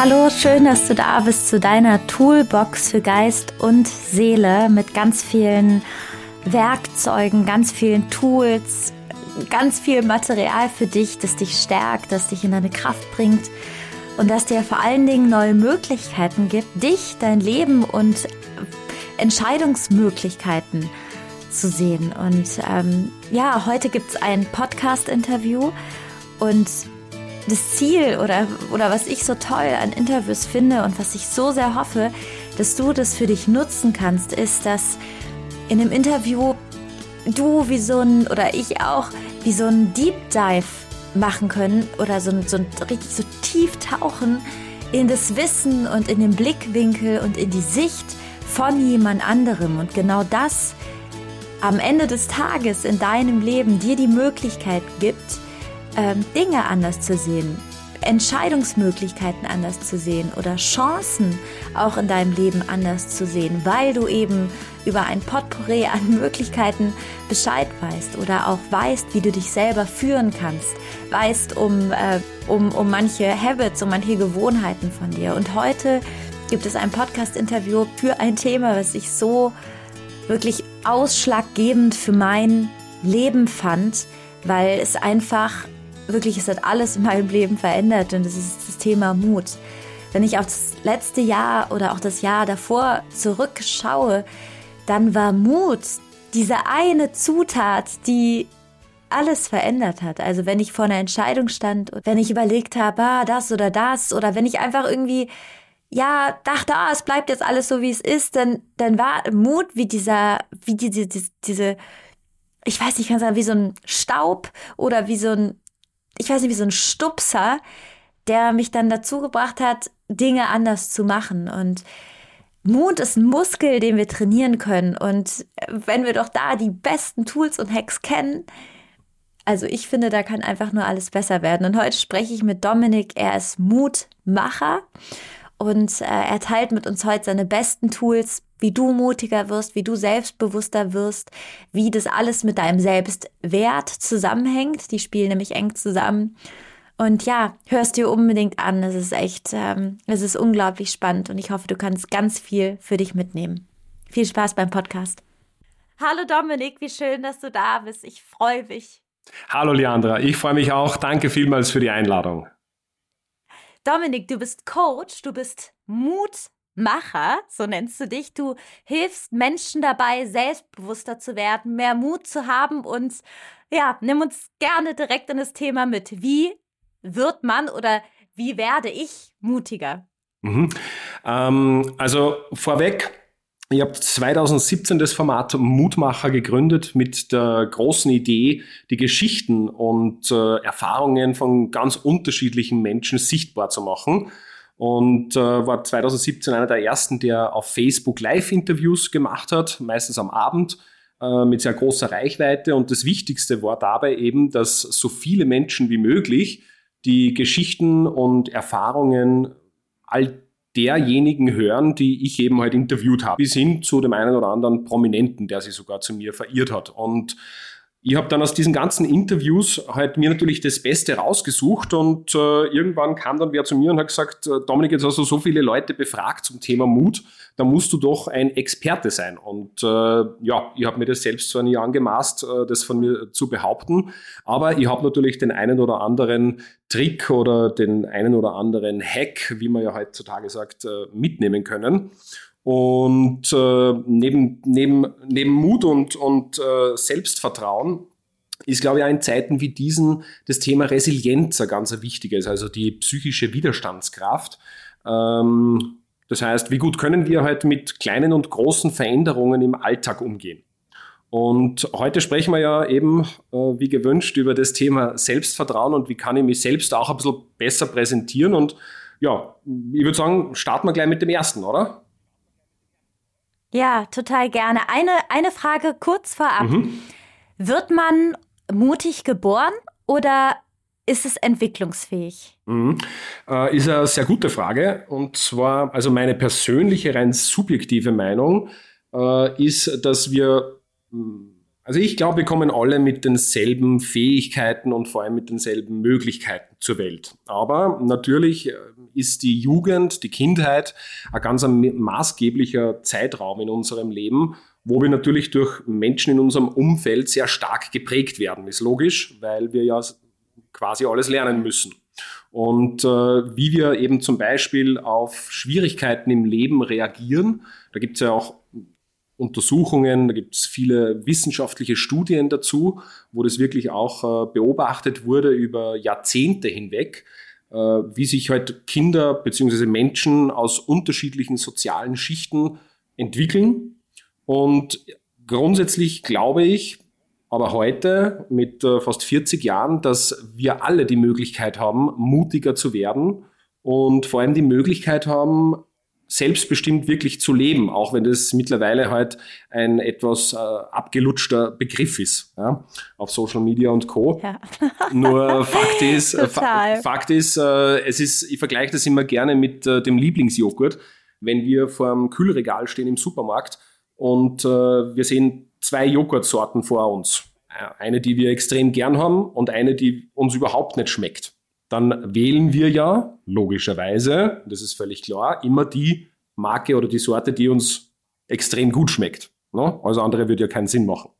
Hallo, schön, dass du da bist zu deiner Toolbox für Geist und Seele mit ganz vielen Werkzeugen, ganz vielen Tools, ganz viel Material für dich, das dich stärkt, das dich in deine Kraft bringt und das dir vor allen Dingen neue Möglichkeiten gibt, dich, dein Leben und Entscheidungsmöglichkeiten zu sehen. Und ähm, ja, heute gibt es ein Podcast-Interview und das Ziel oder, oder was ich so toll an Interviews finde und was ich so sehr hoffe, dass du das für dich nutzen kannst, ist, dass in dem Interview du wie so ein, oder ich auch, wie so ein Deep Dive machen können oder so so richtig so tief tauchen in das Wissen und in den Blickwinkel und in die Sicht von jemand anderem. Und genau das am Ende des Tages in deinem Leben dir die Möglichkeit gibt, ähm, Dinge anders zu sehen, Entscheidungsmöglichkeiten anders zu sehen oder Chancen auch in deinem Leben anders zu sehen, weil du eben über ein Potpourri an Möglichkeiten Bescheid weißt oder auch weißt, wie du dich selber führen kannst, weißt um, äh, um, um manche Habits, um manche Gewohnheiten von dir. Und heute gibt es ein Podcast-Interview für ein Thema, was ich so wirklich ausschlaggebend für mein Leben fand, weil es einfach wirklich, es hat alles in meinem Leben verändert und das ist das Thema Mut. Wenn ich auf das letzte Jahr oder auch das Jahr davor zurückschaue, dann war Mut diese eine Zutat, die alles verändert hat. Also wenn ich vor einer Entscheidung stand, wenn ich überlegt habe, ah, das oder das, oder wenn ich einfach irgendwie, ja, dachte, ah, es bleibt jetzt alles so, wie es ist, dann, dann war Mut wie dieser, wie diese, diese, diese ich weiß nicht, ich kann sagen, wie so ein Staub oder wie so ein ich weiß nicht, wie so ein Stupser, der mich dann dazu gebracht hat, Dinge anders zu machen. Und Mut ist ein Muskel, den wir trainieren können. Und wenn wir doch da die besten Tools und Hacks kennen, also ich finde, da kann einfach nur alles besser werden. Und heute spreche ich mit Dominik. Er ist Mutmacher und äh, er teilt mit uns heute seine besten Tools, wie du mutiger wirst, wie du selbstbewusster wirst, wie das alles mit deinem Selbstwert zusammenhängt. Die spielen nämlich eng zusammen. Und ja, hörst dir unbedingt an. Es ist echt, ähm, es ist unglaublich spannend und ich hoffe, du kannst ganz viel für dich mitnehmen. Viel Spaß beim Podcast. Hallo Dominik, wie schön, dass du da bist. Ich freue mich. Hallo Leandra, ich freue mich auch. Danke vielmals für die Einladung. Dominik, du bist Coach, du bist Mut Macher, so nennst du dich. Du hilfst Menschen dabei, selbstbewusster zu werden, mehr Mut zu haben und ja, nimm uns gerne direkt in das Thema mit. Wie wird man oder wie werde ich mutiger? Mhm. Ähm, also vorweg, ich habe 2017 das Format Mutmacher gegründet mit der großen Idee, die Geschichten und äh, Erfahrungen von ganz unterschiedlichen Menschen sichtbar zu machen und äh, war 2017 einer der ersten, der auf Facebook Live-Interviews gemacht hat, meistens am Abend äh, mit sehr großer Reichweite. Und das Wichtigste war dabei eben, dass so viele Menschen wie möglich die Geschichten und Erfahrungen all derjenigen hören, die ich eben halt interviewt habe, bis hin zu dem einen oder anderen Prominenten, der sich sogar zu mir verirrt hat. Und ich habe dann aus diesen ganzen Interviews halt mir natürlich das Beste rausgesucht und äh, irgendwann kam dann wer zu mir und hat gesagt, äh, Dominik, jetzt hast du so viele Leute befragt zum Thema Mut, da musst du doch ein Experte sein. Und äh, ja, ich habe mir das selbst zwar nie angemaßt, äh, das von mir zu behaupten, aber ich habe natürlich den einen oder anderen Trick oder den einen oder anderen Hack, wie man ja heutzutage sagt, äh, mitnehmen können. Und äh, neben, neben, neben Mut und, und äh, Selbstvertrauen ist, glaube ich, auch in Zeiten wie diesen das Thema Resilienz ein ganz wichtiges, also die psychische Widerstandskraft. Ähm, das heißt, wie gut können wir halt mit kleinen und großen Veränderungen im Alltag umgehen? Und heute sprechen wir ja eben, äh, wie gewünscht, über das Thema Selbstvertrauen und wie kann ich mich selbst auch ein bisschen besser präsentieren. Und ja, ich würde sagen, starten wir gleich mit dem ersten, oder? Ja, total gerne. Eine, eine Frage kurz vorab. Mhm. Wird man mutig geboren oder ist es entwicklungsfähig? Mhm. Äh, ist eine sehr gute Frage. Und zwar, also meine persönliche, rein subjektive Meinung äh, ist, dass wir, mm, Also ich glaube, wir kommen alle mit denselben Fähigkeiten und vor allem mit denselben Möglichkeiten zur Welt. Aber natürlich äh, ist die Jugend, die Kindheit ein ganz maßgeblicher Zeitraum in unserem Leben, wo wir natürlich durch Menschen in unserem Umfeld sehr stark geprägt werden. Ist logisch, weil wir ja quasi alles lernen müssen. Und äh, wie wir eben zum Beispiel auf Schwierigkeiten im Leben reagieren, da gibt es ja auch Untersuchungen, da gibt es viele wissenschaftliche Studien dazu, wo das wirklich auch äh, beobachtet wurde über Jahrzehnte hinweg, äh, wie sich halt Kinder bzw. Menschen aus unterschiedlichen sozialen Schichten entwickeln. Und grundsätzlich glaube ich, aber heute mit äh, fast 40 Jahren, dass wir alle die Möglichkeit haben, mutiger zu werden und vor allem die Möglichkeit haben, selbstbestimmt wirklich zu leben, auch wenn das mittlerweile halt ein etwas äh, abgelutschter Begriff ist ja, auf Social Media und Co. Ja. Nur Fakt ist, äh, Fa Fakt ist, äh, es ist, ich vergleiche das immer gerne mit äh, dem Lieblingsjoghurt, wenn wir vor dem Kühlregal stehen im Supermarkt und äh, wir sehen zwei Joghurtsorten vor uns. Äh, eine, die wir extrem gern haben und eine, die uns überhaupt nicht schmeckt dann wählen wir ja logischerweise, das ist völlig klar, immer die Marke oder die Sorte, die uns extrem gut schmeckt. Ne? Alles andere würde ja keinen Sinn machen.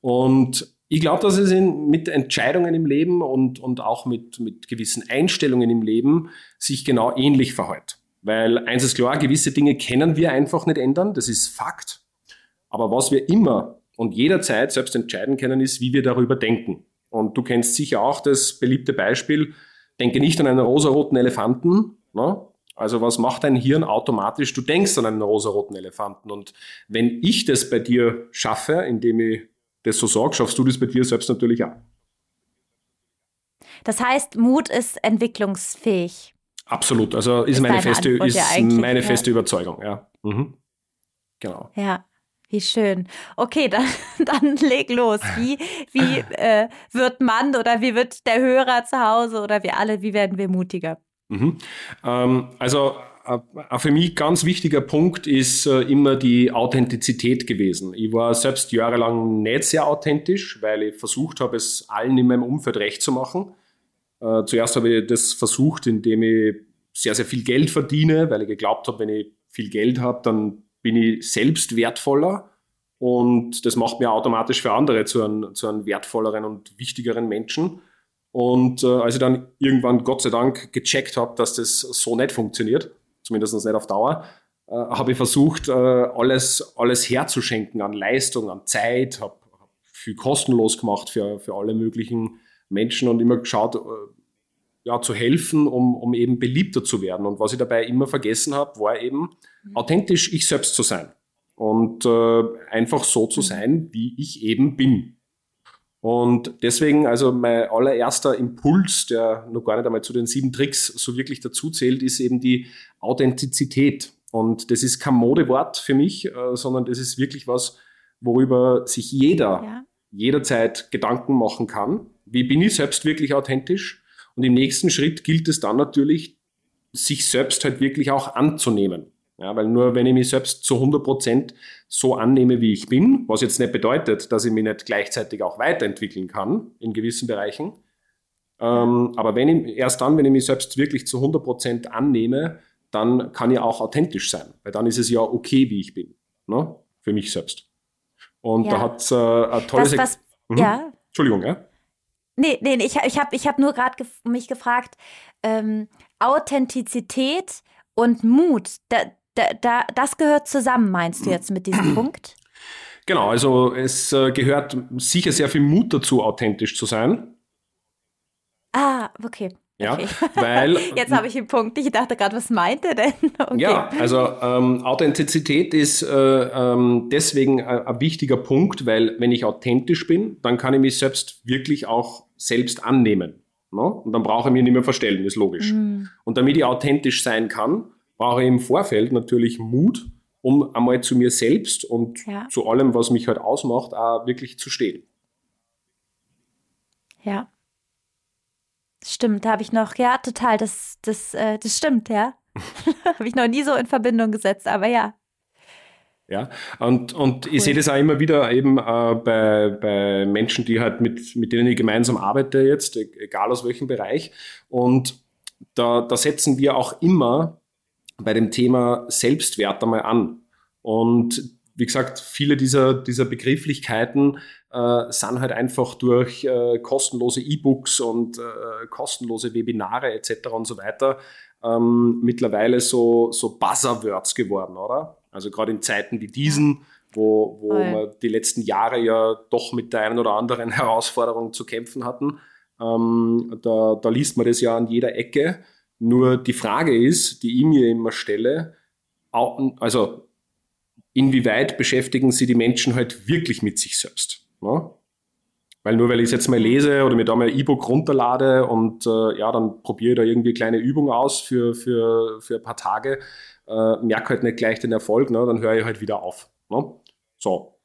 Und ich glaube, dass es in, mit Entscheidungen im Leben und, und auch mit, mit gewissen Einstellungen im Leben sich genau ähnlich verhält. Weil eins ist klar, gewisse Dinge können wir einfach nicht ändern, das ist Fakt. Aber was wir immer und jederzeit selbst entscheiden können, ist, wie wir darüber denken. Und du kennst sicher auch das beliebte Beispiel, denke nicht an einen rosaroten Elefanten. Ne? Also was macht dein Hirn automatisch? Du denkst an einen rosaroten Elefanten. Und wenn ich das bei dir schaffe, indem ich das so sage, schaffst du das bei dir selbst natürlich auch. Das heißt, Mut ist entwicklungsfähig. Absolut. Also ist, ist meine feste, ist ja meine feste Überzeugung. Ja. Mhm. Genau. Ja. Wie schön. Okay, dann, dann leg los. Wie, wie äh, wird man oder wie wird der Hörer zu Hause oder wir alle, wie werden wir mutiger? Mhm. Ähm, also äh, für mich ganz wichtiger Punkt ist äh, immer die Authentizität gewesen. Ich war selbst jahrelang nicht sehr authentisch, weil ich versucht habe, es allen in meinem Umfeld recht zu machen. Äh, zuerst habe ich das versucht, indem ich sehr, sehr viel Geld verdiene, weil ich geglaubt habe, wenn ich viel Geld habe, dann bin ich selbst wertvoller und das macht mir automatisch für andere zu einem, zu einem wertvolleren und wichtigeren Menschen. Und äh, als ich dann irgendwann Gott sei Dank gecheckt habe, dass das so nicht funktioniert, zumindest nicht auf Dauer, äh, habe ich versucht, äh, alles, alles herzuschenken an Leistung, an Zeit, habe hab viel kostenlos gemacht für, für alle möglichen Menschen und immer geschaut, äh, ja, zu helfen, um, um eben beliebter zu werden. Und was ich dabei immer vergessen habe, war eben mhm. authentisch ich selbst zu sein und äh, einfach so zu mhm. sein, wie ich eben bin. Und deswegen, also mein allererster Impuls, der noch gar nicht einmal zu den sieben Tricks so wirklich dazu zählt, ist eben die Authentizität. Und das ist kein Modewort für mich, äh, sondern das ist wirklich was, worüber sich jeder ja. jederzeit Gedanken machen kann. Wie bin ich selbst wirklich authentisch? Und im nächsten Schritt gilt es dann natürlich, sich selbst halt wirklich auch anzunehmen. Ja, weil nur wenn ich mich selbst zu 100 Prozent so annehme, wie ich bin, was jetzt nicht bedeutet, dass ich mich nicht gleichzeitig auch weiterentwickeln kann in gewissen Bereichen, ähm, aber wenn ich, erst dann, wenn ich mich selbst wirklich zu 100 Prozent annehme, dann kann ich auch authentisch sein, weil dann ist es ja okay, wie ich bin, ne? für mich selbst. Und ja. da hat es äh, ein tolles... Was, was, mhm. Ja. Entschuldigung, ja? Nee, nee, ich, ich habe ich hab nur gerade gef mich gefragt, ähm, Authentizität und Mut, da, da, da, das gehört zusammen, meinst du jetzt mit diesem Punkt? Genau, also es äh, gehört sicher sehr viel Mut dazu, authentisch zu sein. Ah, okay. Ja, okay. weil. Jetzt habe ich den Punkt. Ich dachte gerade, was meint er denn? Okay. Ja, also ähm, Authentizität ist äh, ähm, deswegen ein, ein, wichtiger Punkt, weil wenn ich authentisch bin, dann kann ich mich selbst wirklich auch selbst annehmen. Ne? Und dann brauche ich mich nicht mehr verstellen, ist logisch. Mhm. Und damit ich authentisch sein kann, brauche ich im Vorfeld natürlich Mut, um einmal zu mir selbst und ja. zu allem, was mich halt ausmacht, auch wirklich zu stehen. Ja. Stimmt, da habe ich noch, ja, total, das, das, äh, das stimmt, ja. habe ich noch nie so in Verbindung gesetzt, aber ja. Ja, und, und cool. ich sehe das auch immer wieder eben äh, bei, bei Menschen, die halt mit, mit denen ich gemeinsam arbeite jetzt, e-, egal aus welchem Bereich. Und da, da setzen wir auch immer bei dem Thema Selbstwert einmal an. Und wie gesagt, viele dieser, dieser Begrifflichkeiten äh, sind halt einfach durch äh, kostenlose E-Books und äh, kostenlose Webinare etc. und so weiter ähm, mittlerweile so, so Buzzerwords geworden, oder? Also gerade in Zeiten wie diesen, wo, wo wir die letzten Jahre ja doch mit der einen oder anderen Herausforderung zu kämpfen hatten, ähm, da, da liest man das ja an jeder Ecke. Nur die Frage ist, die ich mir immer stelle, also inwieweit beschäftigen sie die Menschen halt wirklich mit sich selbst? Ne? Weil nur weil ich es jetzt mal lese oder mir da mal ein E-Book runterlade und äh, ja, dann probiere ich da irgendwie eine kleine Übung aus für, für, für ein paar Tage, äh, merke halt nicht gleich den Erfolg, ne? dann höre ich halt wieder auf. Ne? So.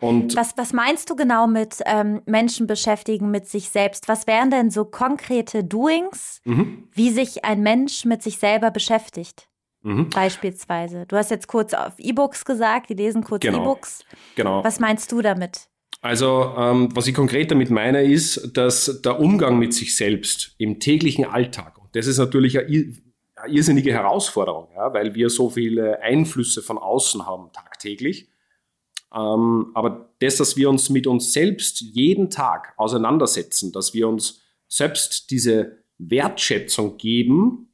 Und was, was meinst du genau mit ähm, Menschen beschäftigen mit sich selbst? Was wären denn so konkrete Doings, mhm. wie sich ein Mensch mit sich selber beschäftigt? Mhm. Beispielsweise. Du hast jetzt kurz auf E-Books gesagt, die lesen kurz genau. E-Books. Genau. Was meinst du damit? Also, ähm, was ich konkret damit meine, ist, dass der Umgang mit sich selbst im täglichen Alltag, und das ist natürlich eine, eine irrsinnige Herausforderung, ja, weil wir so viele Einflüsse von außen haben tagtäglich. Ähm, aber das, dass wir uns mit uns selbst jeden Tag auseinandersetzen, dass wir uns selbst diese Wertschätzung geben,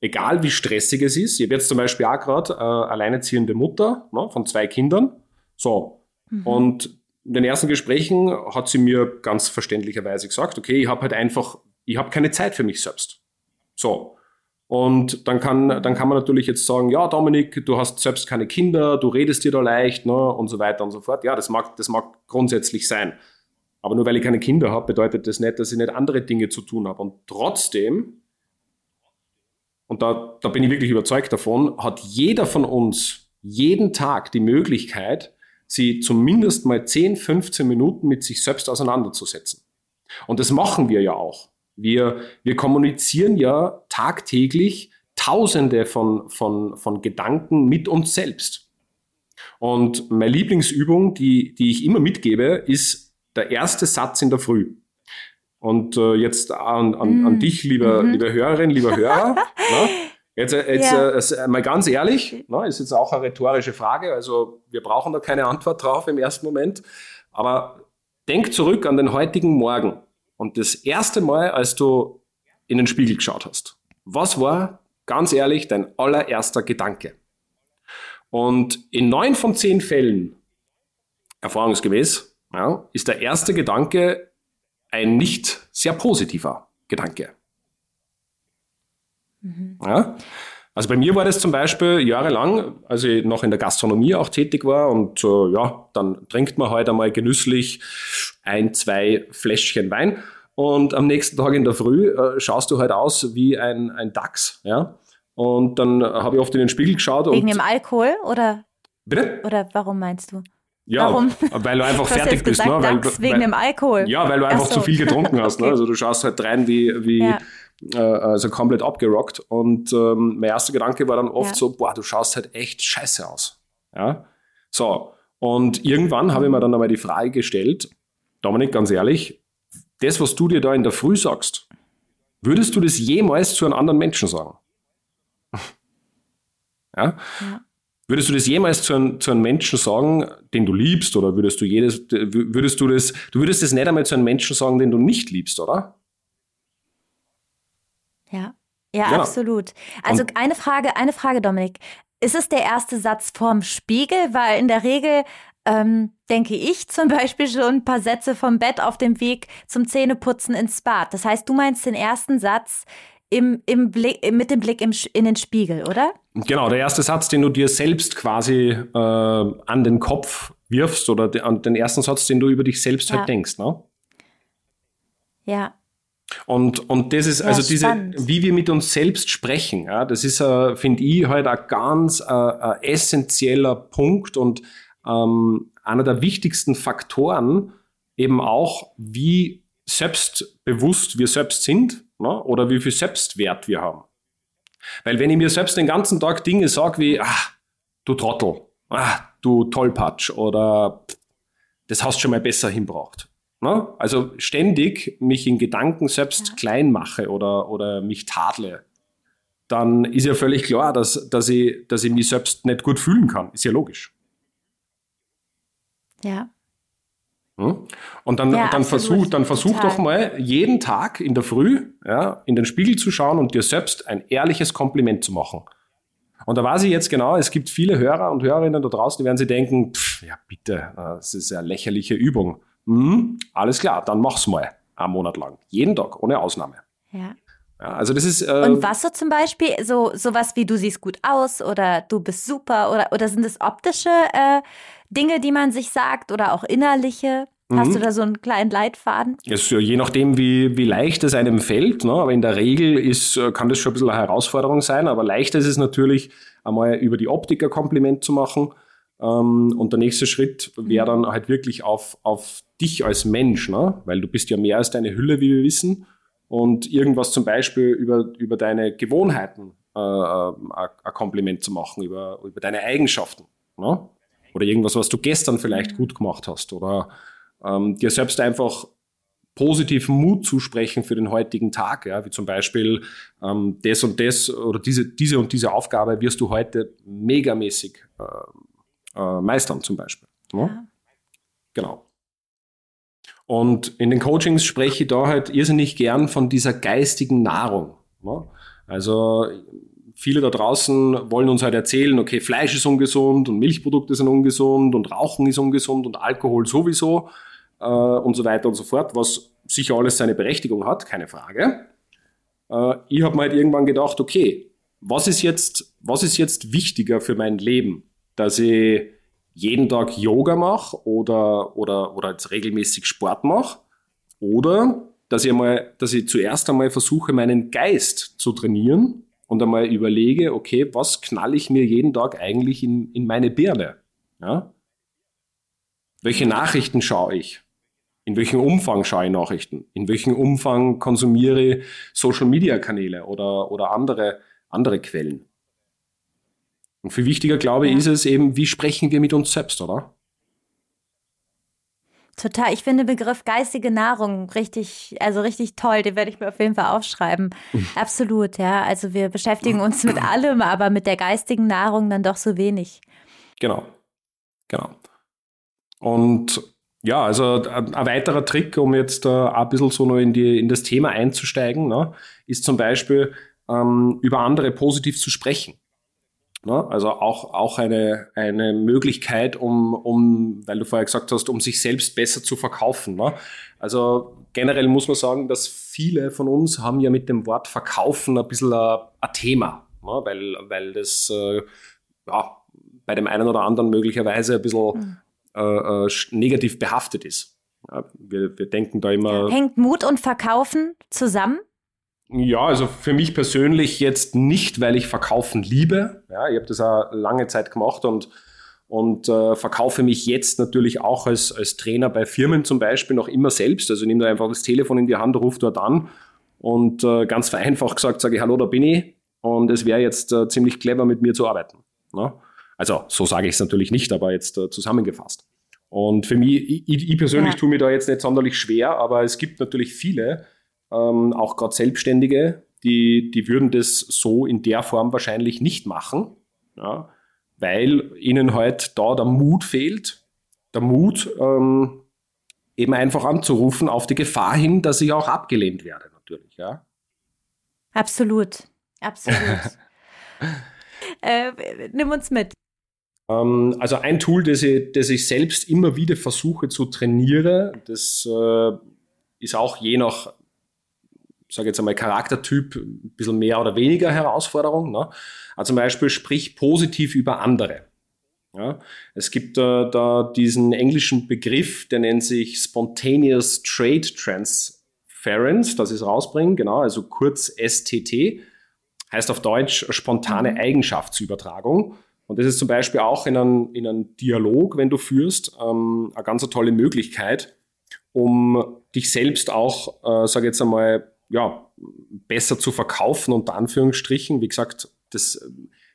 egal wie stressig es ist. Ich habe jetzt zum Beispiel auch gerade äh, alleinerziehende Mutter ne, von zwei Kindern. So. Mhm. Und in den ersten Gesprächen hat sie mir ganz verständlicherweise gesagt, okay, ich habe halt einfach, ich habe keine Zeit für mich selbst. So. Und dann kann, dann kann man natürlich jetzt sagen, ja, Dominik, du hast selbst keine Kinder, du redest dir da leicht, ne, und so weiter und so fort. Ja, das mag, das mag grundsätzlich sein. Aber nur weil ich keine Kinder habe, bedeutet das nicht, dass ich nicht andere Dinge zu tun habe. Und trotzdem, und da, da bin ich wirklich überzeugt davon, hat jeder von uns jeden Tag die Möglichkeit, sie zumindest mal 10, 15 Minuten mit sich selbst auseinanderzusetzen. Und das machen wir ja auch. Wir, wir kommunizieren ja tagtäglich Tausende von, von, von Gedanken mit uns selbst. Und meine Lieblingsübung, die, die ich immer mitgebe, ist der erste Satz in der Früh. Und äh, jetzt an, an, an mm. dich, lieber, mhm. liebe Hörerin, lieber Hörer. Jetzt, äh, jetzt ja. äh, mal ganz ehrlich, ne, ist jetzt auch eine rhetorische Frage, also wir brauchen da keine Antwort drauf im ersten Moment, aber denk zurück an den heutigen Morgen und das erste Mal, als du in den Spiegel geschaut hast. Was war, ganz ehrlich, dein allererster Gedanke? Und in neun von zehn Fällen, erfahrungsgemäß, ja, ist der erste Gedanke ein nicht sehr positiver Gedanke. Mhm. Ja? Also bei mir war das zum Beispiel jahrelang, als ich noch in der Gastronomie auch tätig war und äh, ja, dann trinkt man heute halt einmal genüsslich ein, zwei Fläschchen Wein und am nächsten Tag in der Früh äh, schaust du halt aus wie ein, ein Dachs, ja. Und dann habe ich oft in den Spiegel geschaut. Wegen dem Alkohol oder? Bitte? Oder warum meinst du? Ja, warum? weil du einfach fertig bist. Gesagt, ne? Weil, wegen weil, dem Alkohol. Ja, weil du einfach so. zu viel getrunken hast. Ne? Also du schaust halt rein wie, wie ja äh, also komplett abgerockt. Und ähm, mein erster Gedanke war dann oft ja. so, boah, du schaust halt echt scheiße aus. Ja, so. Und irgendwann habe ich mir dann einmal die Frage gestellt, Dominik, ganz ehrlich, das, was du dir da in der Früh sagst, würdest du das jemals zu einem anderen Menschen sagen? ja? ja? Würdest du das jemals zu einem, zu einem Menschen sagen, den du liebst, oder würdest du jedes, würdest du das, du würdest das nicht einmal zu einem Menschen sagen, den du nicht liebst, oder? Ja, ja, genau. absolut. Also Und eine Frage, eine Frage, Dominik. Ist es der erste Satz vorm Spiegel? Weil in der Regel ähm, denke ich zum Beispiel schon ein paar Sätze vom Bett auf dem Weg zum Zähneputzen ins Bad. Das heißt, du meinst den ersten Satz im, im Blick, mit dem Blick im, in den Spiegel, oder? Genau, der erste Satz, den du dir selbst quasi äh, an den Kopf wirfst oder den ersten Satz, den du über dich selbst halt ja. halt denkst, ne? Ja, und, und das ist ja, also diese, spannend. wie wir mit uns selbst sprechen, ja, das ist, äh, finde ich, halt ein ganz äh, ein essentieller Punkt und ähm, einer der wichtigsten Faktoren eben auch, wie selbstbewusst wir selbst sind ne, oder wie viel Selbstwert wir haben. Weil wenn ich mir selbst den ganzen Tag Dinge sage wie, ah, du Trottel, ah, du Tollpatsch oder das hast du schon mal besser hinbracht. Ne? Also ständig mich in Gedanken selbst ja. klein mache oder, oder mich tadle, dann ist ja völlig klar, dass, dass, ich, dass ich mich selbst nicht gut fühlen kann. Ist ja logisch. Ja. Hm? Und dann, ja, dann versuch, dann versuch doch mal jeden Tag in der Früh ja, in den Spiegel zu schauen und dir selbst ein ehrliches Kompliment zu machen. Und da weiß ich jetzt genau, es gibt viele Hörer und Hörerinnen da draußen, die werden sich denken, pff, ja bitte, das ist eine lächerliche Übung. Hm, alles klar, dann mach's mal, einen Monat lang. Jeden Tag, ohne Ausnahme. Ja. ja also das ist. Äh, und was so zum Beispiel, so sowas wie du siehst gut aus oder du bist super oder, oder sind es optische äh, Dinge, die man sich sagt oder auch innerliche? Hast mhm. du da so einen kleinen Leitfaden? Yes, je nachdem, wie, wie leicht es einem fällt. Ne? Aber in der Regel ist, äh, kann das schon ein bisschen eine Herausforderung sein. Aber leichter ist es natürlich, einmal über die Optik ein Kompliment zu machen. Ähm, und der nächste Schritt wäre dann halt wirklich auf, auf dich als Mensch, ne? weil du bist ja mehr als deine Hülle, wie wir wissen. Und irgendwas zum Beispiel über, über deine Gewohnheiten äh, äh ein Kompliment zu machen, über, über deine Eigenschaften. Ne? Oder irgendwas, was du gestern vielleicht gut gemacht hast. Oder ähm, dir selbst einfach positiven Mut zusprechen für den heutigen Tag, ja, wie zum Beispiel ähm, das und das oder diese, diese und diese Aufgabe wirst du heute megamäßig äh, äh, meistern zum Beispiel. Ne? Ja. Genau. Und in den Coachings spreche ich da halt irrsinnig gern von dieser geistigen Nahrung. Ne? Also viele da draußen wollen uns halt erzählen, okay, Fleisch ist ungesund und Milchprodukte sind ungesund und Rauchen ist ungesund und Alkohol sowieso äh, und so weiter und so fort, was sicher alles seine Berechtigung hat, keine Frage. Äh, ich habe mir halt irgendwann gedacht, okay, was ist jetzt, was ist jetzt wichtiger für mein Leben? Dass ich jeden Tag Yoga mache oder, oder, oder jetzt regelmäßig Sport mache oder dass ich, einmal, dass ich zuerst einmal versuche, meinen Geist zu trainieren und einmal überlege, okay, was knall ich mir jeden Tag eigentlich in, in meine Birne? Ja? Welche Nachrichten schaue ich? In welchem Umfang schaue ich Nachrichten? In welchem Umfang konsumiere ich Social Media Kanäle oder, oder andere, andere Quellen? Und viel wichtiger, glaube ich, ja. ist es eben, wie sprechen wir mit uns selbst, oder? Total. Ich finde den Begriff geistige Nahrung richtig, also richtig toll. Den werde ich mir auf jeden Fall aufschreiben. Absolut, ja. Also wir beschäftigen uns mit allem, aber mit der geistigen Nahrung dann doch so wenig. Genau. Genau. Und ja, also ein, weiterer Trick, um jetzt äh, ein bisschen so noch in, die, in das Thema einzusteigen, ne, ist zum Beispiel ähm, über andere positiv zu sprechen. Ne? Also auch, auch eine, eine Möglichkeit, um, um, weil du vorher gesagt hast, um sich selbst besser zu verkaufen. Ne? Also generell muss man sagen, dass viele von uns haben ja mit dem Wort verkaufen ein bisschen ein, ein Thema, ne? weil, weil das äh, ja, bei dem einen oder anderen möglicherweise ein bisschen mhm äh, äh negativ behaftet ist. Ja, wir, wir denken da immer. Hängt Mut und Verkaufen zusammen? Ja, also für mich persönlich jetzt nicht, weil ich Verkaufen liebe. Ja, ich habe das auch lange Zeit gemacht und, und äh, verkaufe mich jetzt natürlich auch als, als Trainer bei Firmen zum Beispiel noch immer selbst. Also nehme da einfach das Telefon in die Hand, rufe dort an und äh, ganz vereinfacht gesagt sage ich, hallo, da bin ich und es wäre jetzt äh, ziemlich clever, mit mir zu arbeiten. Ne? Also so sage ich es natürlich nicht, aber jetzt äh, zusammengefasst. Und für mich, ich, ich persönlich ja. tue mir da jetzt nicht sonderlich schwer, aber es gibt natürlich viele, ähm, auch gerade Selbstständige, die, die würden das so in der Form wahrscheinlich nicht machen, ja, weil ihnen halt da der Mut fehlt, der Mut, ähm, eben einfach anzurufen auf die Gefahr hin, dass ich auch abgelehnt werde, natürlich. Ja. Absolut, absolut. äh, nimm uns mit. Ähm, also ein Tool, das ich, das ich selbst immer wieder versuche zu trainieren, das äh, ist auch je nach, sage jetzt einmal, Charaktertyp ein bisschen mehr oder weniger Herausforderung. Ne? Also zum Beispiel sprich positiv über andere. Ja, es gibt äh, da diesen englischen Begriff, der nennt sich Spontaneous Trade Transference, das ist rausbringen, genau, also kurz STT, heißt auf Deutsch spontane mhm. Eigenschaftsübertragung. Und das ist zum Beispiel auch in einem, in einem Dialog, wenn du führst, ähm, eine ganz tolle Möglichkeit, um dich selbst auch, äh, sage jetzt einmal, ja, besser zu verkaufen, unter Anführungsstrichen. Wie gesagt, das,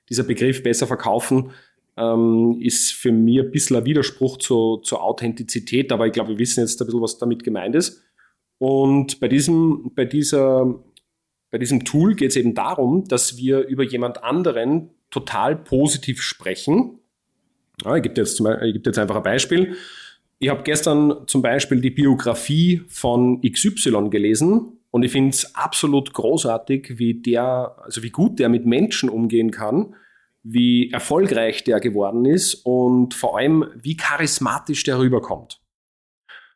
dieser Begriff besser verkaufen ähm, ist für mich ein bisschen ein Widerspruch zu, zur Authentizität, aber ich glaube, wir wissen jetzt ein bisschen, was damit gemeint ist. Und bei diesem, bei dieser, bei diesem Tool geht es eben darum, dass wir über jemand anderen total positiv sprechen. Ja, ich gebe jetzt, geb jetzt einfach ein Beispiel. Ich habe gestern zum Beispiel die Biografie von XY gelesen und ich finde es absolut großartig, wie der, also wie gut der mit Menschen umgehen kann, wie erfolgreich der geworden ist und vor allem, wie charismatisch der rüberkommt.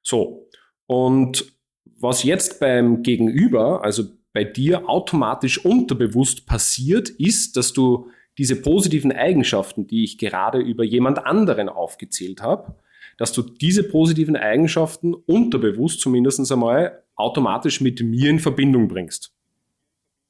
So. Und was jetzt beim Gegenüber, also bei dir automatisch unterbewusst passiert, ist, dass du diese positiven Eigenschaften, die ich gerade über jemand anderen aufgezählt habe, dass du diese positiven Eigenschaften unterbewusst zumindest einmal automatisch mit mir in Verbindung bringst.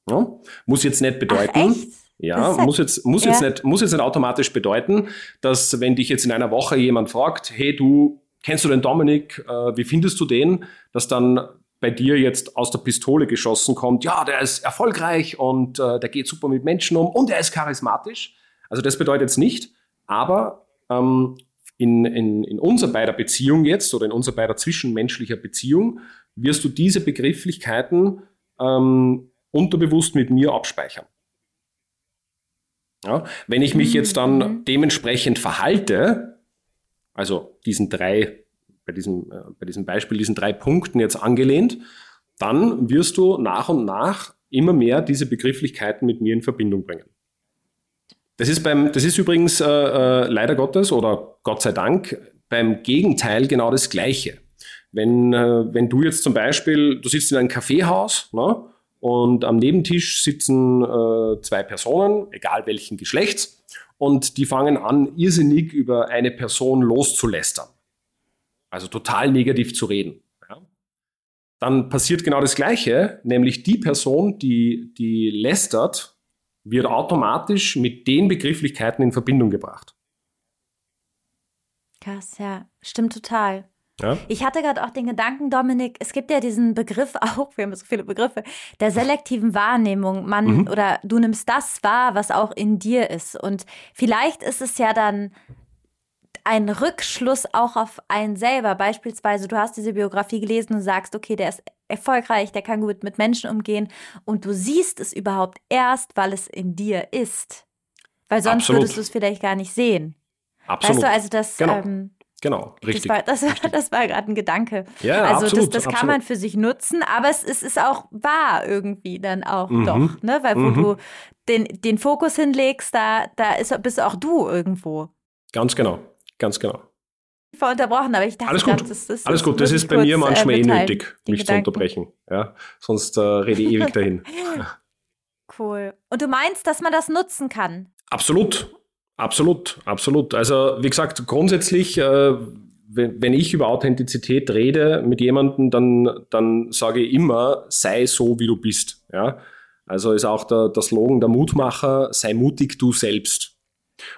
Ja? Muss jetzt nicht bedeuten, Ach, ja, muss jetzt, muss, ja. jetzt nicht, muss jetzt nicht automatisch bedeuten, dass wenn dich jetzt in einer Woche jemand fragt, hey du, kennst du den Dominik, äh, wie findest du den, dass dann bei dir jetzt aus der Pistole geschossen kommt, ja, der ist erfolgreich und äh, der geht super mit Menschen um und er ist charismatisch. Also das bedeutet jetzt nicht, aber ähm, in, in, in unserer beider Beziehung jetzt oder in unserer beider zwischenmenschlicher Beziehung wirst du diese Begrifflichkeiten ähm, unterbewusst mit mir abspeichern. Ja, wenn ich mich jetzt dann mhm. dementsprechend verhalte, also diesen drei bei diesem, äh, bei diesem Beispiel, diesen drei Punkten jetzt angelehnt, dann wirst du nach und nach immer mehr diese Begrifflichkeiten mit mir in Verbindung bringen. Das ist, beim, das ist übrigens äh, äh, leider Gottes oder Gott sei Dank beim Gegenteil genau das Gleiche. Wenn, äh, wenn du jetzt zum Beispiel, du sitzt in einem Kaffeehaus ne, und am Nebentisch sitzen äh, zwei Personen, egal welchen Geschlechts, und die fangen an, irrsinnig über eine Person loszulästern also total negativ zu reden. Ja. Dann passiert genau das Gleiche, nämlich die Person, die, die lästert, wird automatisch mit den Begrifflichkeiten in Verbindung gebracht. Krass, ja, stimmt total. Ja? Ich hatte gerade auch den Gedanken, Dominik, es gibt ja diesen Begriff auch, wir haben so viele Begriffe, der selektiven Wahrnehmung. Man mhm. oder du nimmst das wahr, was auch in dir ist. Und vielleicht ist es ja dann ein Rückschluss auch auf einen selber. Beispielsweise, du hast diese Biografie gelesen und sagst, okay, der ist erfolgreich, der kann gut mit Menschen umgehen und du siehst es überhaupt erst, weil es in dir ist. Weil sonst Absolut. würdest du es vielleicht gar nicht sehen. Absolut. Weißt du, also das. Genau. Ähm, Genau, richtig. Das war, das, das war gerade ein Gedanke. Ja, also absolut, das, das kann man für sich nutzen, aber es, es ist auch wahr irgendwie dann auch mhm. doch, ne? Weil wo mhm. du den, den Fokus hinlegst, da, da ist, bist auch du irgendwo. Ganz genau. Ganz genau. Voll unterbrochen, aber ich dachte, alles gut. Grad, das, das, alles gut. Das ist bei mir manchmal äh, eh nötig, mich Gedanken. zu unterbrechen. Ja, sonst äh, rede ich ewig dahin. cool. Und du meinst, dass man das nutzen kann? Absolut, absolut, absolut. Also wie gesagt, grundsätzlich, äh, wenn, ich über Authentizität rede mit jemandem, dann, dann sage ich immer, sei so, wie du bist. Ja. Also ist auch der, der Slogan der Mutmacher, sei mutig du selbst.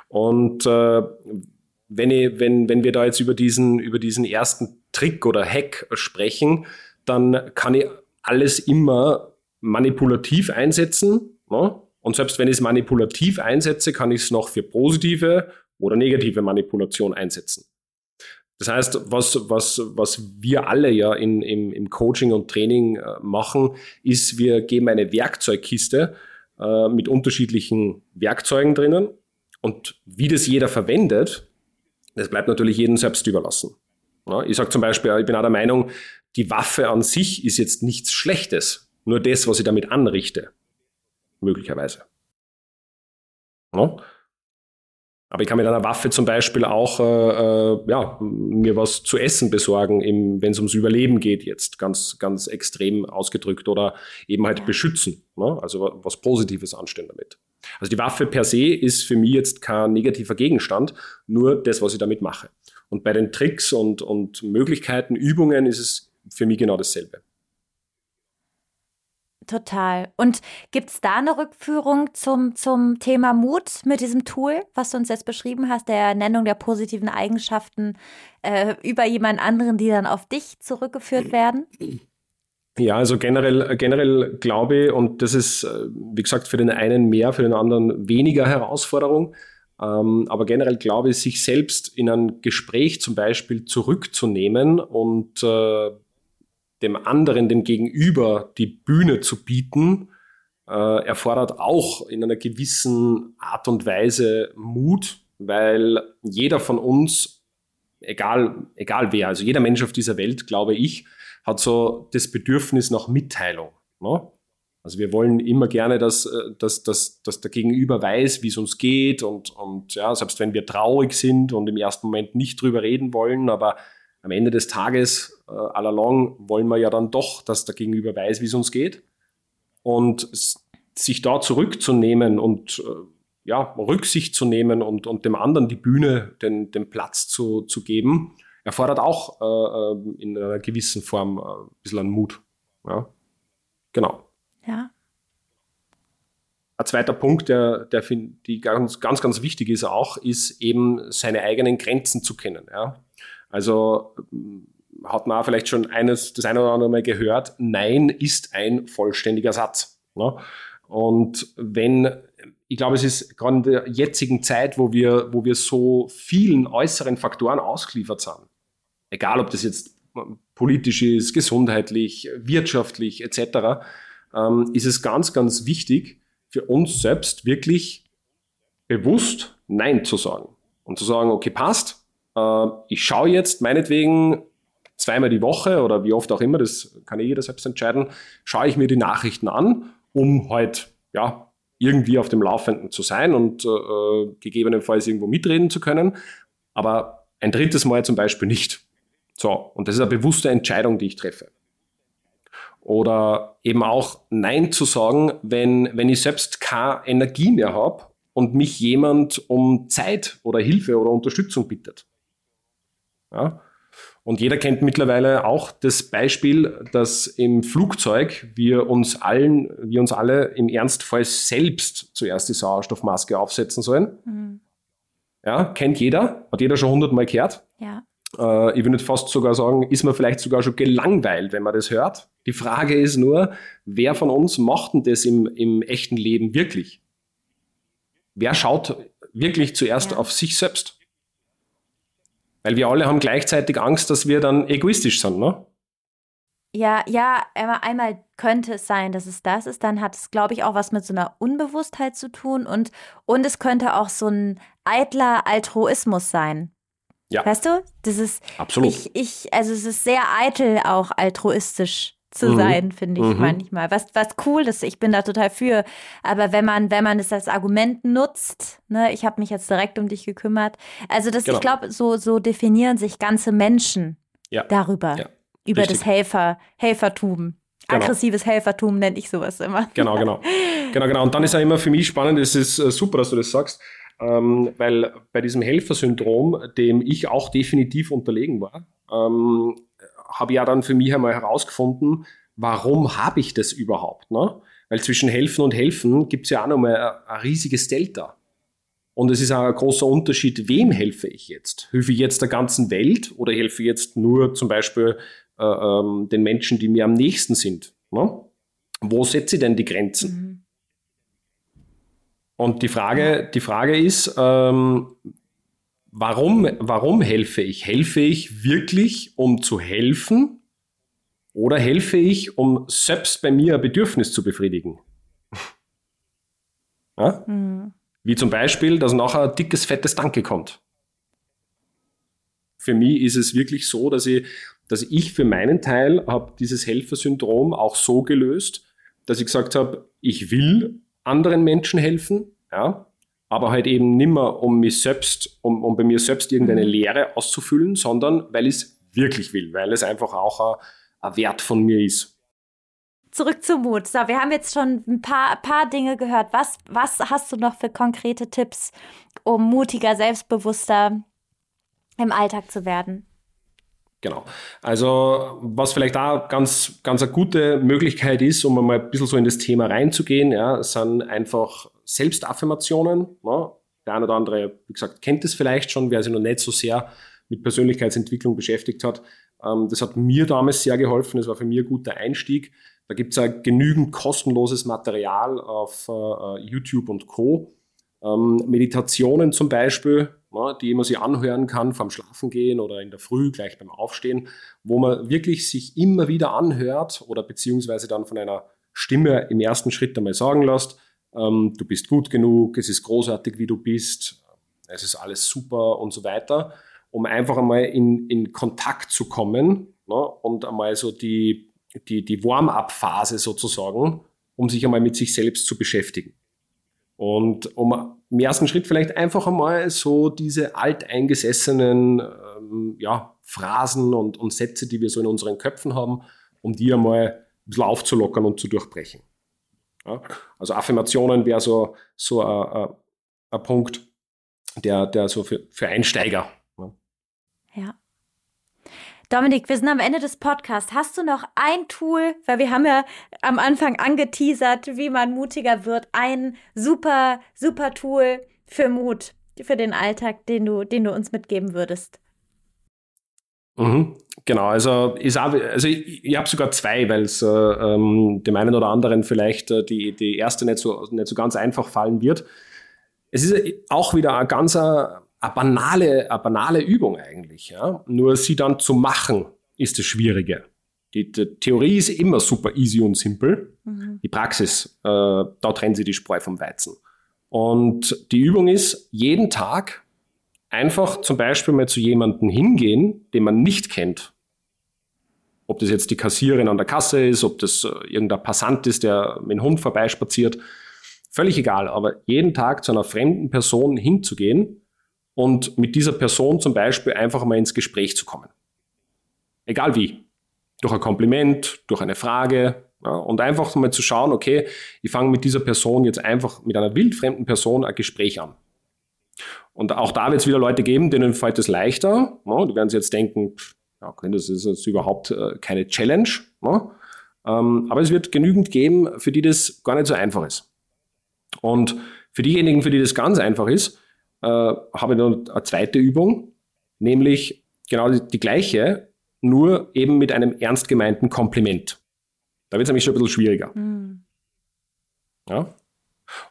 Und äh, wenn, ich, wenn, wenn wir da jetzt über diesen, über diesen ersten Trick oder Hack sprechen, dann kann ich alles immer manipulativ einsetzen. Ne? Und selbst wenn ich es manipulativ einsetze, kann ich es noch für positive oder negative Manipulation einsetzen. Das heißt, was, was, was wir alle ja in, im, im Coaching und Training äh, machen, ist, wir geben eine Werkzeugkiste äh, mit unterschiedlichen Werkzeugen drinnen. Und wie das jeder verwendet, das bleibt natürlich jedem selbst überlassen. Ich sage zum Beispiel, ich bin auch der Meinung, die Waffe an sich ist jetzt nichts Schlechtes, nur das, was ich damit anrichte, möglicherweise. Aber ich kann mit einer Waffe zum Beispiel auch äh, äh ja, mir was zu essen besorgen, wenn es ums Überleben geht, jetzt ganz, ganz extrem ausgedrückt oder eben halt beschützen. Ne? Also was Positives anstellen damit. Also die Waffe per se ist für mich jetzt kein negativer Gegenstand, nur das, was ich damit mache. Und bei den Tricks und, und Möglichkeiten, Übungen ist es für mich genau dasselbe. Total. Und gibt es da eine Rückführung zum, zum Thema Mut mit diesem Tool, was du uns jetzt beschrieben hast, der Nennung der positiven Eigenschaften äh, über jemand anderen, die dann auf dich zurückgeführt werden? Ja, also generell, generell glaube ich, und das ist, äh, wie gesagt, für den einen mehr, für den anderen weniger Herausforderung. Ähm, aber generell glaube ich, sich selbst in ein Gespräch zum Beispiel zurückzunehmen und äh, dem anderen, dem Gegenüber die Bühne zu bieten, äh, erfordert auch in einer gewissen Art und Weise Mut, weil jeder von uns, egal, egal wer, also jeder Mensch auf dieser Welt, glaube ich, hat so das Bedürfnis nach Mitteilung. Ne? Also wir wollen immer gerne, dass, äh, dass, dass, dass der Gegenüber weiß, wie es uns geht und, und ja, selbst wenn wir traurig sind und im ersten Moment nicht drüber reden wollen, aber am Ende des Tages, äh, all along, wollen wir ja dann doch, dass der Gegenüber weiß, wie es uns geht. Und sich da zurückzunehmen und äh, ja, Rücksicht zu nehmen und, und dem anderen die Bühne, den, den Platz zu, zu geben, erfordert auch äh, äh in einer gewissen Form äh, ein bisschen an Mut. Ja. Genau. Ja. Ein zweiter Punkt, der, der die ganz, ganz, ganz wichtig ist auch, ist eben seine eigenen Grenzen zu kennen. Ja. Also hat man auch vielleicht schon eines, das eine oder andere Mal gehört, Nein ist ein vollständiger Satz. Ne? Und wenn, ich glaube, es ist gerade in der jetzigen Zeit, wo wir, wo wir so vielen äußeren Faktoren ausgeliefert sind, egal ob das jetzt politisch ist, gesundheitlich, wirtschaftlich etc., ähm, ist es ganz, ganz wichtig für uns selbst wirklich bewusst Nein zu sagen und zu sagen, okay, passt, ich schaue jetzt meinetwegen zweimal die Woche oder wie oft auch immer, das kann eh jeder selbst entscheiden, schaue ich mir die Nachrichten an, um halt ja, irgendwie auf dem Laufenden zu sein und äh, gegebenenfalls irgendwo mitreden zu können. Aber ein drittes Mal zum Beispiel nicht. So, und das ist eine bewusste Entscheidung, die ich treffe. Oder eben auch Nein zu sagen, wenn, wenn ich selbst keine Energie mehr habe und mich jemand um Zeit oder Hilfe oder Unterstützung bittet. Ja? Und jeder kennt mittlerweile auch das Beispiel, dass im Flugzeug wir uns allen, wir uns alle im Ernstfall selbst zuerst die Sauerstoffmaske aufsetzen sollen. Mhm. Ja, kennt jeder, hat jeder schon hundertmal gehört. Ja. Äh, ich würde fast sogar sagen, ist man vielleicht sogar schon gelangweilt, wenn man das hört. Die Frage ist nur, wer von uns macht denn das im, im echten Leben wirklich? Wer schaut wirklich zuerst ja. auf sich selbst? Weil wir alle haben gleichzeitig Angst, dass wir dann egoistisch sind, ne? Ja, ja, einmal könnte es sein, dass es das ist. Dann hat es, glaube ich, auch was mit so einer Unbewusstheit zu tun und, und es könnte auch so ein eitler Altruismus sein. Ja. Weißt du? Das ist. Absolut. Ich, ich, also es ist sehr eitel auch altruistisch zu mhm. sein, finde ich mhm. manchmal. Was, was cool ist, ich bin da total für. Aber wenn man, wenn man es als Argument nutzt, ne, ich habe mich jetzt direkt um dich gekümmert. Also das, genau. ich glaube, so, so definieren sich ganze Menschen ja. darüber. Ja. Über Richtig. das Helfer, Helfertum. Genau. Aggressives Helfertum nenne ich sowas immer. Genau, genau. Genau, genau. Und dann ist ja immer für mich spannend, es ist äh, super, dass du das sagst, ähm, weil bei diesem Helfersyndrom, dem ich auch definitiv unterlegen war, ähm, habe ich ja dann für mich einmal herausgefunden, warum habe ich das überhaupt? Ne? Weil zwischen helfen und helfen gibt es ja auch nochmal ein, ein riesiges Delta. Und es ist auch ein großer Unterschied, wem helfe ich jetzt? Helfe ich jetzt der ganzen Welt oder helfe ich jetzt nur zum Beispiel äh, ähm, den Menschen, die mir am nächsten sind? Ne? Wo setze ich denn die Grenzen? Mhm. Und die Frage, die Frage ist, ähm, warum, warum helfe ich? Helfe ich wirklich, um zu helfen? Oder helfe ich, um selbst bei mir ein Bedürfnis zu befriedigen? ja? mhm. Wie zum Beispiel, dass nachher ein dickes, fettes Danke kommt. Für mich ist es wirklich so, dass ich, dass ich für meinen Teil habe dieses Helfersyndrom auch so gelöst, dass ich gesagt habe, ich will anderen Menschen helfen, ja, aber halt eben nimmer, um mich selbst, um, um bei mir selbst irgendeine mhm. Lehre auszufüllen, sondern weil ich es wirklich will, weil es einfach auch ein, Wert von mir ist. Zurück zum Mut. So, wir haben jetzt schon ein paar, paar Dinge gehört. Was, was hast du noch für konkrete Tipps, um mutiger, selbstbewusster im Alltag zu werden? Genau. Also was vielleicht auch ganz, ganz eine gute Möglichkeit ist, um mal ein bisschen so in das Thema reinzugehen, ja, sind einfach Selbstaffirmationen. Ne? Der eine oder andere, wie gesagt, kennt es vielleicht schon, wer sich noch nicht so sehr mit Persönlichkeitsentwicklung beschäftigt hat. Ähm, das hat mir damals sehr geholfen, das war für mich ein guter Einstieg. Da gibt es ja genügend kostenloses Material auf äh, YouTube und Co. Ähm, Meditationen zum Beispiel, ne, die man sich anhören kann vorm Schlafengehen oder in der Früh gleich beim Aufstehen, wo man wirklich sich immer wieder anhört oder beziehungsweise dann von einer Stimme im ersten Schritt einmal sagen lässt, ähm, du bist gut genug, es ist großartig, wie du bist, es ist alles super und so weiter, um einfach einmal in, in Kontakt zu kommen ne, und einmal so die, die, die Warm-up-Phase sozusagen, um sich einmal mit sich selbst zu beschäftigen. Und um im ersten Schritt vielleicht einfach einmal so diese alteingesessenen ähm, ja, Phrasen und, und Sätze, die wir so in unseren Köpfen haben, um die einmal ein bisschen aufzulockern und zu durchbrechen. Ja? Also Affirmationen wäre so, so ein, ein Punkt, der, der so für, für Einsteiger. Ja. ja. Dominik, wir sind am Ende des Podcasts. Hast du noch ein Tool, weil wir haben ja am Anfang angeteasert, wie man mutiger wird, ein super, super Tool für Mut, für den Alltag, den du, den du uns mitgeben würdest? Mhm, genau, also, ist auch, also ich, ich habe sogar zwei, weil es äh, ähm, dem einen oder anderen vielleicht äh, die, die erste nicht so, nicht so ganz einfach fallen wird. Es ist auch wieder eine ganz eine, eine banale, eine banale Übung eigentlich. Ja? Nur sie dann zu machen, ist das Schwierige. Die, die Theorie ist immer super easy und simpel. Mhm. Die Praxis, äh, da trennen sie die Spreu vom Weizen. Und die Übung ist, jeden Tag einfach zum Beispiel mal zu jemandem hingehen, den man nicht kennt. Ob das jetzt die Kassiererin an der Kasse ist, ob das äh, irgendein Passant ist, der mit dem Hund vorbeispaziert. Völlig egal, aber jeden Tag zu einer fremden Person hinzugehen und mit dieser Person zum Beispiel einfach mal ins Gespräch zu kommen. Egal wie. Durch ein Kompliment, durch eine Frage, ja, und einfach mal zu schauen, okay, ich fange mit dieser Person jetzt einfach mit einer wildfremden Person ein Gespräch an. Und auch da wird es wieder Leute geben, denen fällt es leichter. Ne? Die werden sich jetzt denken, ja, okay, das ist jetzt überhaupt äh, keine Challenge. Ne? Ähm, aber es wird genügend geben, für die das gar nicht so einfach ist. Und für diejenigen, für die das ganz einfach ist, äh, habe ich noch eine zweite Übung, nämlich genau die, die gleiche, nur eben mit einem ernst gemeinten Kompliment. Da wird es nämlich schon ein bisschen schwieriger. Mhm. Ja?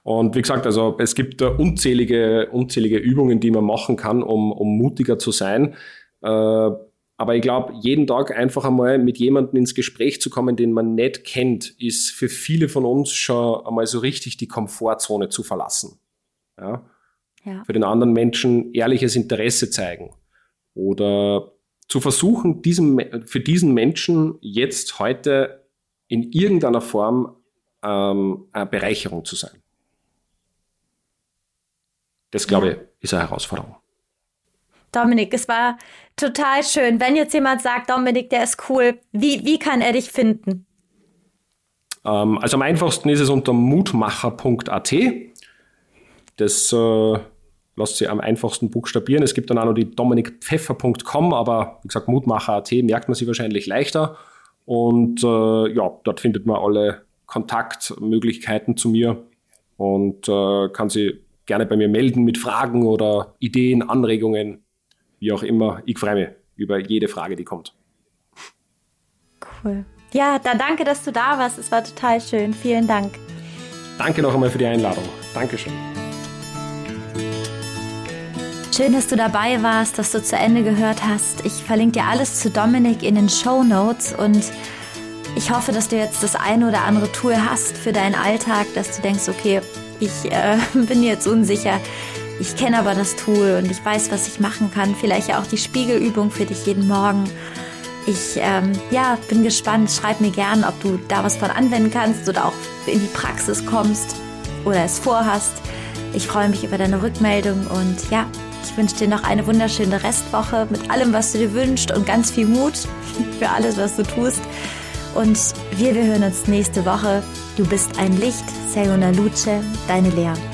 Und wie gesagt, also es gibt unzählige, unzählige Übungen, die man machen kann, um, um mutiger zu sein. Äh, aber ich glaube, jeden Tag einfach einmal mit jemandem ins Gespräch zu kommen, den man nicht kennt, ist für viele von uns schon einmal so richtig die Komfortzone zu verlassen. Ja? ja. Für den anderen Menschen ehrliches Interesse zeigen. Oder zu versuchen, diesem, für diesen Menschen jetzt heute in irgendeiner Form ähm, eine Bereicherung zu sein. Das, glaube ich, ist eine Herausforderung. Dominik, es war total schön. Wenn jetzt jemand sagt, Dominik, der ist cool, wie, wie kann er dich finden? Ähm, also am einfachsten ist es unter mutmacher.at. Das äh, lässt sich am einfachsten buchstabieren. Es gibt dann auch noch die dominikpfeffer.com, aber wie gesagt, mutmacher.at merkt man sich wahrscheinlich leichter. Und äh, ja, dort findet man alle Kontaktmöglichkeiten zu mir und äh, kann sie gerne bei mir melden mit Fragen oder Ideen, Anregungen, wie auch immer. Ich freue mich über jede Frage, die kommt. Cool. Ja, dann danke, dass du da warst. Es war total schön. Vielen Dank. Danke noch einmal für die Einladung. Dankeschön. Schön, dass du dabei warst, dass du zu Ende gehört hast. Ich verlinke dir alles zu Dominik in den Show Notes und ich hoffe, dass du jetzt das eine oder andere Tool hast für deinen Alltag, dass du denkst, okay, ich äh, bin jetzt unsicher. Ich kenne aber das Tool und ich weiß, was ich machen kann. Vielleicht ja auch die Spiegelübung für dich jeden Morgen. Ich ähm, ja, bin gespannt. Schreib mir gern, ob du da was von anwenden kannst oder auch in die Praxis kommst oder es vorhast. Ich freue mich über deine Rückmeldung und ja, ich wünsche dir noch eine wunderschöne Restwoche mit allem, was du dir wünschst und ganz viel Mut für alles, was du tust. Und wir, wir hören uns nächste Woche. Du bist ein Licht. Sayona Luce, deine Lea.